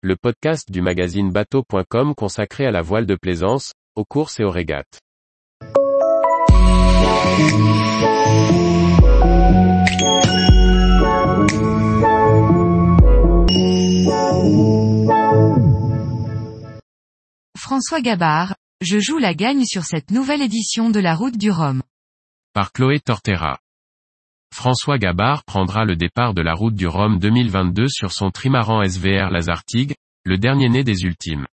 le podcast du magazine bateau.com consacré à la voile de plaisance, aux courses et aux régates. François Gabard, je joue la gagne sur cette nouvelle édition de la route du Rhum. Par Chloé Tortera. François Gabard prendra le départ de la route du Rhum 2022 sur son trimaran SVR Lazartigue, le dernier né des ultimes.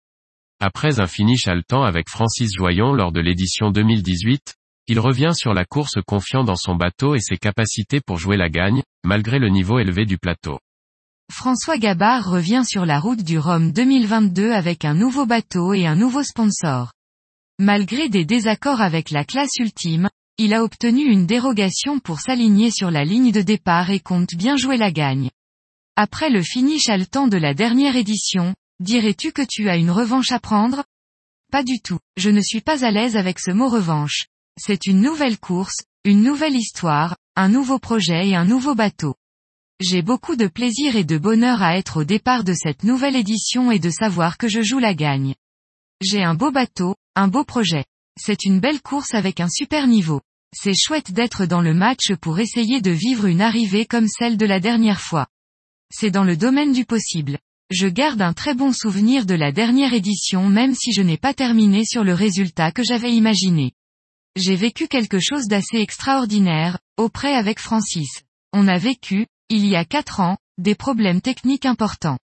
Après un finish haletant avec Francis Joyon lors de l'édition 2018, il revient sur la course confiant dans son bateau et ses capacités pour jouer la gagne, malgré le niveau élevé du plateau. François Gabard revient sur la route du Rhum 2022 avec un nouveau bateau et un nouveau sponsor. Malgré des désaccords avec la classe ultime, il a obtenu une dérogation pour s'aligner sur la ligne de départ et compte bien jouer la gagne. Après le finish haletant de la dernière édition, dirais-tu que tu as une revanche à prendre? Pas du tout, je ne suis pas à l'aise avec ce mot revanche. C'est une nouvelle course, une nouvelle histoire, un nouveau projet et un nouveau bateau. J'ai beaucoup de plaisir et de bonheur à être au départ de cette nouvelle édition et de savoir que je joue la gagne. J'ai un beau bateau, un beau projet. C'est une belle course avec un super niveau. C'est chouette d'être dans le match pour essayer de vivre une arrivée comme celle de la dernière fois. C'est dans le domaine du possible. Je garde un très bon souvenir de la dernière édition même si je n'ai pas terminé sur le résultat que j'avais imaginé. J'ai vécu quelque chose d'assez extraordinaire, auprès avec Francis. On a vécu, il y a quatre ans, des problèmes techniques importants.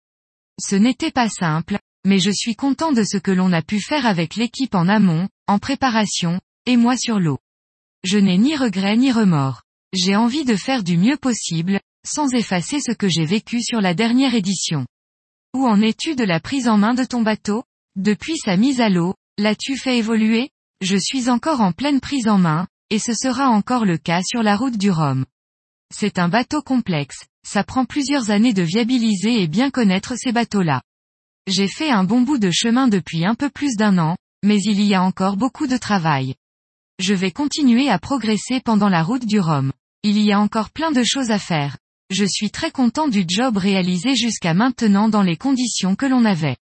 Ce n'était pas simple, mais je suis content de ce que l'on a pu faire avec l'équipe en amont, en préparation, et moi sur l'eau. Je n'ai ni regret ni remords. J'ai envie de faire du mieux possible, sans effacer ce que j'ai vécu sur la dernière édition. Où en es-tu de la prise en main de ton bateau? Depuis sa mise à l'eau, l'as-tu fait évoluer? Je suis encore en pleine prise en main, et ce sera encore le cas sur la route du Rhum. C'est un bateau complexe, ça prend plusieurs années de viabiliser et bien connaître ces bateaux-là. J'ai fait un bon bout de chemin depuis un peu plus d'un an, mais il y a encore beaucoup de travail. Je vais continuer à progresser pendant la route du Rhum. Il y a encore plein de choses à faire. Je suis très content du job réalisé jusqu'à maintenant dans les conditions que l'on avait.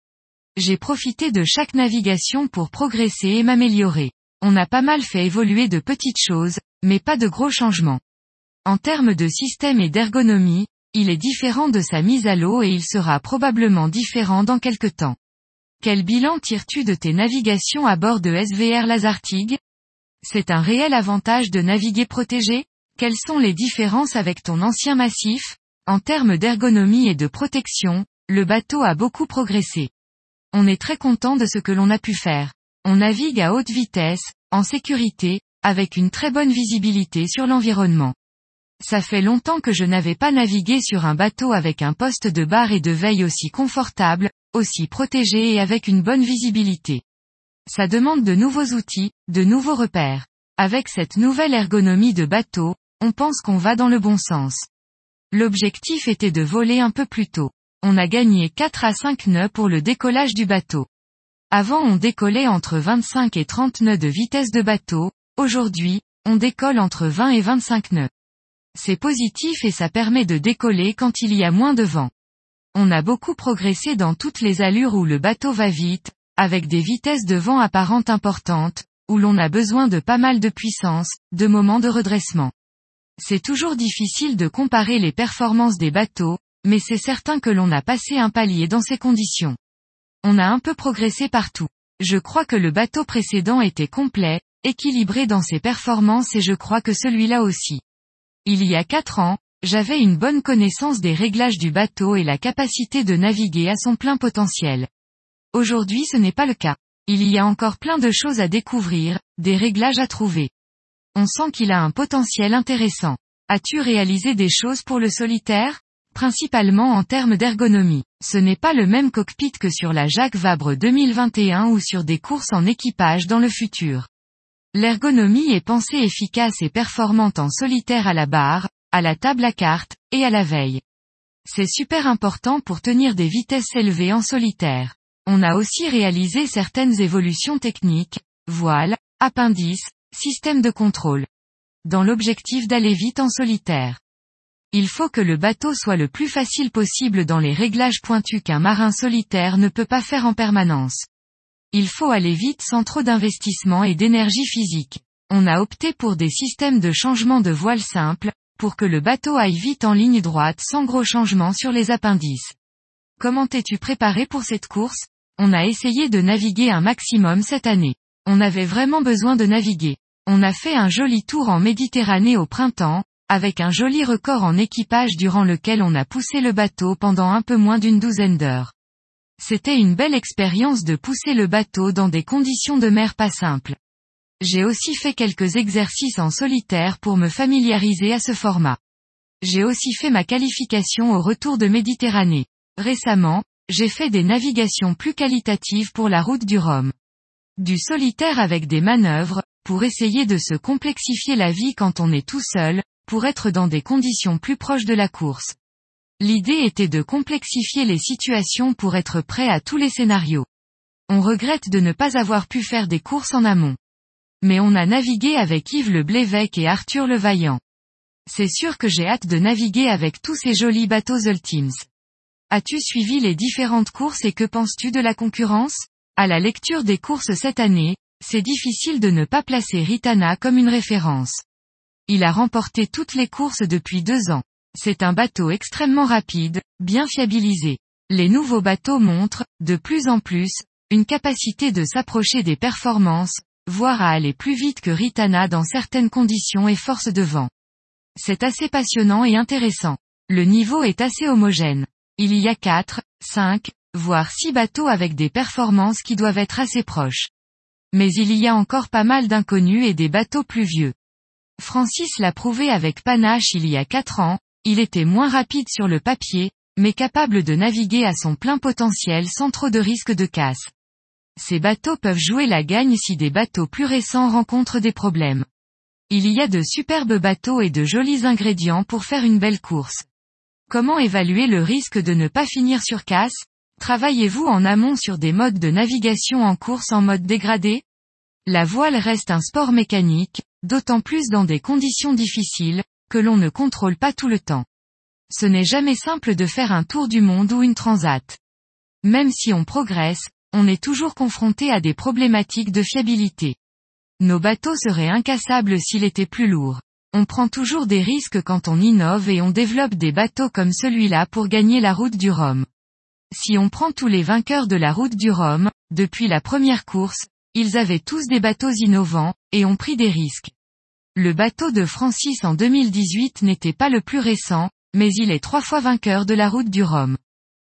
J'ai profité de chaque navigation pour progresser et m'améliorer. On a pas mal fait évoluer de petites choses, mais pas de gros changements. En termes de système et d'ergonomie, il est différent de sa mise à l'eau et il sera probablement différent dans quelque temps. Quel bilan tires-tu de tes navigations à bord de SVR Lazartigue? C'est un réel avantage de naviguer protégé? Quelles sont les différences avec ton ancien massif? En termes d'ergonomie et de protection, le bateau a beaucoup progressé. On est très content de ce que l'on a pu faire. On navigue à haute vitesse, en sécurité, avec une très bonne visibilité sur l'environnement. Ça fait longtemps que je n'avais pas navigué sur un bateau avec un poste de bar et de veille aussi confortable, aussi protégé et avec une bonne visibilité. Ça demande de nouveaux outils, de nouveaux repères. Avec cette nouvelle ergonomie de bateau, on pense qu'on va dans le bon sens. L'objectif était de voler un peu plus tôt. On a gagné 4 à 5 nœuds pour le décollage du bateau. Avant on décollait entre 25 et 30 nœuds de vitesse de bateau, aujourd'hui, on décolle entre 20 et 25 nœuds. C'est positif et ça permet de décoller quand il y a moins de vent. On a beaucoup progressé dans toutes les allures où le bateau va vite, avec des vitesses de vent apparentes importantes, où l'on a besoin de pas mal de puissance, de moments de redressement. C'est toujours difficile de comparer les performances des bateaux, mais c'est certain que l'on a passé un palier dans ces conditions. On a un peu progressé partout. Je crois que le bateau précédent était complet, équilibré dans ses performances et je crois que celui-là aussi. Il y a quatre ans, j'avais une bonne connaissance des réglages du bateau et la capacité de naviguer à son plein potentiel. Aujourd'hui ce n'est pas le cas. Il y a encore plein de choses à découvrir, des réglages à trouver. On sent qu'il a un potentiel intéressant. As-tu réalisé des choses pour le solitaire? Principalement en termes d'ergonomie. Ce n'est pas le même cockpit que sur la Jacques Vabre 2021 ou sur des courses en équipage dans le futur. L'ergonomie est pensée efficace et performante en solitaire à la barre, à la table à cartes, et à la veille. C'est super important pour tenir des vitesses élevées en solitaire. On a aussi réalisé certaines évolutions techniques, voile, appendice, système de contrôle. Dans l'objectif d'aller vite en solitaire. Il faut que le bateau soit le plus facile possible dans les réglages pointus qu'un marin solitaire ne peut pas faire en permanence. Il faut aller vite sans trop d'investissement et d'énergie physique. On a opté pour des systèmes de changement de voile simple, pour que le bateau aille vite en ligne droite sans gros changements sur les appendices. Comment t'es-tu préparé pour cette course? On a essayé de naviguer un maximum cette année. On avait vraiment besoin de naviguer. On a fait un joli tour en Méditerranée au printemps, avec un joli record en équipage durant lequel on a poussé le bateau pendant un peu moins d'une douzaine d'heures. C'était une belle expérience de pousser le bateau dans des conditions de mer pas simples. J'ai aussi fait quelques exercices en solitaire pour me familiariser à ce format. J'ai aussi fait ma qualification au retour de Méditerranée. Récemment, j'ai fait des navigations plus qualitatives pour la route du Rhum. Du solitaire avec des manœuvres, pour essayer de se complexifier la vie quand on est tout seul, pour être dans des conditions plus proches de la course. L'idée était de complexifier les situations pour être prêt à tous les scénarios. On regrette de ne pas avoir pu faire des courses en amont. Mais on a navigué avec Yves Le Blévec et Arthur Le Vaillant. C'est sûr que j'ai hâte de naviguer avec tous ces jolis bateaux Ultimes. As-tu suivi les différentes courses et que penses-tu de la concurrence? À la lecture des courses cette année, c'est difficile de ne pas placer Ritana comme une référence. Il a remporté toutes les courses depuis deux ans. C'est un bateau extrêmement rapide, bien fiabilisé. Les nouveaux bateaux montrent, de plus en plus, une capacité de s'approcher des performances, voire à aller plus vite que Ritana dans certaines conditions et forces de vent. C'est assez passionnant et intéressant. Le niveau est assez homogène. Il y a 4, 5, voire 6 bateaux avec des performances qui doivent être assez proches. Mais il y a encore pas mal d'inconnus et des bateaux plus vieux. Francis l'a prouvé avec panache il y a 4 ans, il était moins rapide sur le papier, mais capable de naviguer à son plein potentiel sans trop de risque de casse. Ces bateaux peuvent jouer la gagne si des bateaux plus récents rencontrent des problèmes. Il y a de superbes bateaux et de jolis ingrédients pour faire une belle course. Comment évaluer le risque de ne pas finir sur casse? Travaillez-vous en amont sur des modes de navigation en course en mode dégradé? La voile reste un sport mécanique, d'autant plus dans des conditions difficiles, que l'on ne contrôle pas tout le temps. Ce n'est jamais simple de faire un tour du monde ou une transat. Même si on progresse, on est toujours confronté à des problématiques de fiabilité. Nos bateaux seraient incassables s'il était plus lourd. On prend toujours des risques quand on innove et on développe des bateaux comme celui-là pour gagner la route du Rhum. Si on prend tous les vainqueurs de la route du Rhum, depuis la première course, ils avaient tous des bateaux innovants, et ont pris des risques. Le bateau de Francis en 2018 n'était pas le plus récent, mais il est trois fois vainqueur de la route du Rhum.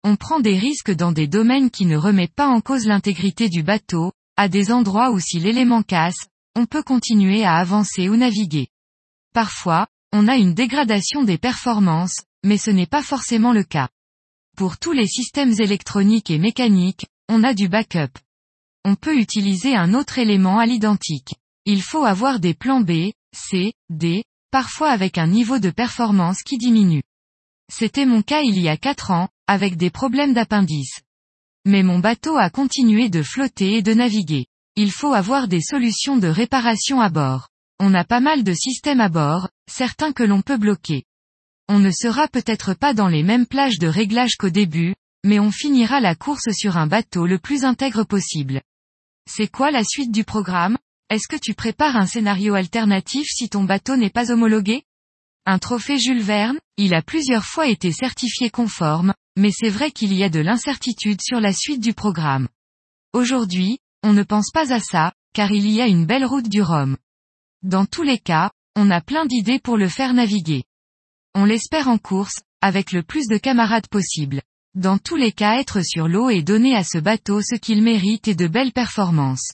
On prend des risques dans des domaines qui ne remettent pas en cause l'intégrité du bateau, à des endroits où si l'élément casse, on peut continuer à avancer ou naviguer. Parfois, on a une dégradation des performances, mais ce n'est pas forcément le cas. Pour tous les systèmes électroniques et mécaniques, on a du backup. On peut utiliser un autre élément à l'identique. Il faut avoir des plans B, C, D, parfois avec un niveau de performance qui diminue. C'était mon cas il y a 4 ans, avec des problèmes d'appendice. Mais mon bateau a continué de flotter et de naviguer. Il faut avoir des solutions de réparation à bord. On a pas mal de systèmes à bord, certains que l'on peut bloquer. On ne sera peut-être pas dans les mêmes plages de réglage qu'au début, mais on finira la course sur un bateau le plus intègre possible. C'est quoi la suite du programme? Est-ce que tu prépares un scénario alternatif si ton bateau n'est pas homologué? Un trophée Jules Verne, il a plusieurs fois été certifié conforme, mais c'est vrai qu'il y a de l'incertitude sur la suite du programme. Aujourd'hui, on ne pense pas à ça, car il y a une belle route du Rhum. Dans tous les cas, on a plein d'idées pour le faire naviguer. On l'espère en course, avec le plus de camarades possible. Dans tous les cas être sur l'eau et donner à ce bateau ce qu'il mérite et de belles performances.